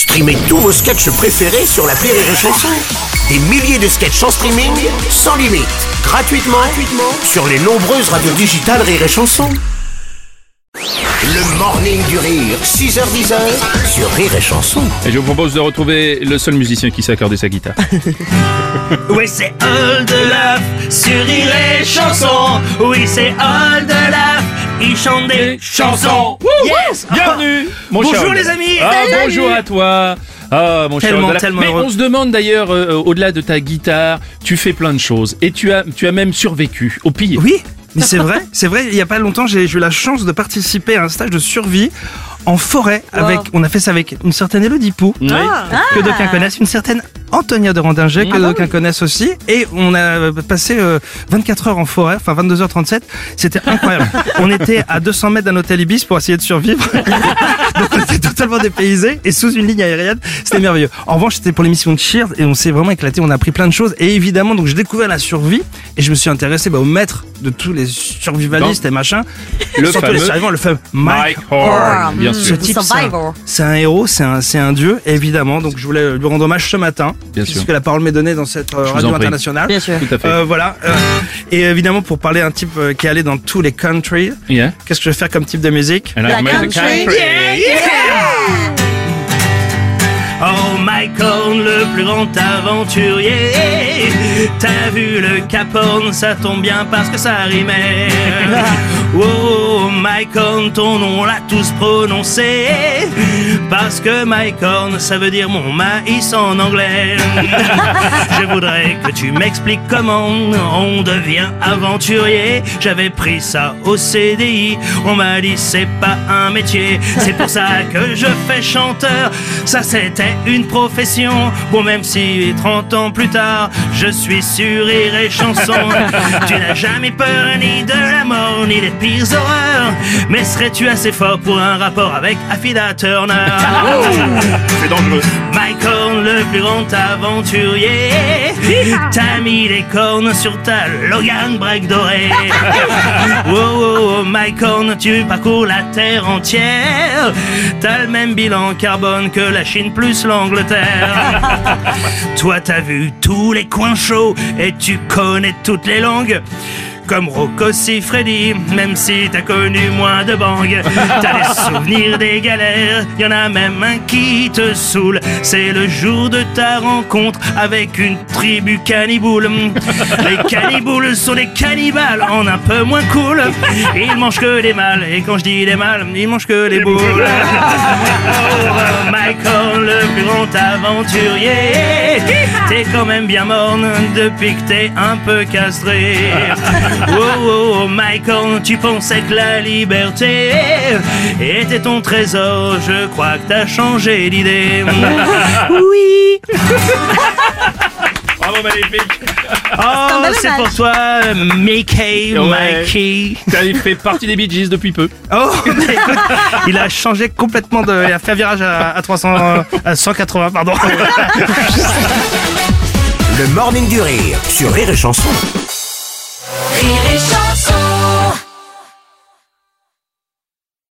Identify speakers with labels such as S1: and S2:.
S1: Streamez tous vos sketchs préférés sur la Rire et Chanson. Des milliers de sketchs en streaming, sans limite, gratuitement, gratuitement sur les nombreuses radios digitales Rire et Chanson. Le morning du rire, 6h10 sur Rire et Chanson.
S2: Et je vous propose de retrouver le seul musicien qui sait accorder sa guitare.
S3: Oui, c'est All de Love sur Rire et Chanson. Oui, c'est All de Love. Il chante des chansons. Yes!
S2: Bienvenue, mon
S3: Bonjour,
S2: cher
S3: les amis.
S2: Ah,
S3: Salut.
S2: bonjour à toi. Ah, mon cher
S3: Tellement,
S2: Olaf.
S3: tellement
S2: Mais
S3: heureux.
S2: on se demande d'ailleurs, euh, au-delà de ta guitare, tu fais plein de choses. Et tu as, tu as même survécu au pire.
S3: Oui, mais c'est vrai, c'est vrai. Il y a pas longtemps, j'ai eu la chance de participer à un stage de survie en forêt. Avec, on a fait ça avec une certaine Elodie Pou.
S2: Oui.
S3: que d'aucuns connaissent, une certaine Antonia de Randinger, que d'aucuns connaissent aussi, et on a passé euh, 24 heures en forêt, enfin 22h37, c'était incroyable. on était à 200 mètres d'un hôtel Ibis pour essayer de survivre, donc on était totalement dépaysés, et sous une ligne aérienne, c'était merveilleux. En revanche, c'était pour l'émission de Cheers, et on s'est vraiment éclaté, on a appris plein de choses, et évidemment, donc j'ai découvert la survie, et je me suis intéressé bah, au maître de tous les survivalistes et machin,
S2: Le
S3: surtout
S2: fameux
S3: les survivants, le fameux Mike
S2: Mike Horn, bien
S3: ce
S2: sûr.
S3: type,
S4: The
S3: c'est un,
S4: Survivor.
S3: c'est un héros, c'est un, c'est un dieu, évidemment. Donc je voulais lui rendre hommage ce matin,
S2: Bien
S3: puisque
S2: sûr.
S3: la parole m'est donnée dans cette euh, radio internationale.
S4: Bien sûr.
S2: Tout à fait.
S3: Euh, voilà. euh, et évidemment pour parler d'un type euh, qui est allé dans tous les countries.
S2: Yeah.
S3: Qu'est-ce que je vais faire comme type de musique?
S2: And
S4: La
S2: made the
S4: country.
S3: Oh Michael, le plus grand aventurier. T'as vu le Cap Horn, ça tombe bien parce que ça rimait. Oh Michael, ton nom l'a tous prononcé. Parce que Mike Horn, ça veut dire mon maïs en anglais. Je voudrais que tu m'expliques comment on devient aventurier. J'avais pris ça au CDI. On m'a dit c'est pas un métier. C'est pour ça que je fais chanteur. Ça c'était une profession. Bon même si 30 ans plus tard, je suis sur rire et chanson. Tu n'as jamais peur ni de la mort ni des pires horreurs. Mais serais-tu assez fort pour un rapport avec Affida Turner?
S2: C'est dangereux.
S3: Michael, le plus grand aventurier. T'as mis les cornes sur ta Logan break dorée. Oh, oh, oh, Michael, tu parcours la terre entière. T'as le même bilan carbone que la Chine plus l'Angleterre. Toi, t'as vu tous les coins chauds et tu connais toutes les langues. Comme Rocco Freddy, même si t'as connu moins de bang, t'as des souvenirs des galères, y en a même un qui te saoule. C'est le jour de ta rencontre avec une tribu canniboule. Les canniboules sont des cannibales en un peu moins cool. Ils mangent que des mâles, et quand je dis des mâles, ils mangent que des boules. Oh, Michael, aventurier, t'es quand même bien morne depuis que t'es un peu castré. Oh, oh, oh, Michael, tu pensais que la liberté était ton trésor. Je crois que t'as changé d'idée. Oui.
S2: Bravo, magnifique.
S3: Oh, c'est pour toi, Mickey,
S2: Ouais.
S3: Mikey.
S2: Il fait partie des Bee Gees depuis peu.
S3: Oh, mais écoute, il a changé complètement de. Il a fait un virage à, à 300, euh, à 180, pardon.
S1: Le morning du rire sur Rire et Chanson.
S5: Rire et chanson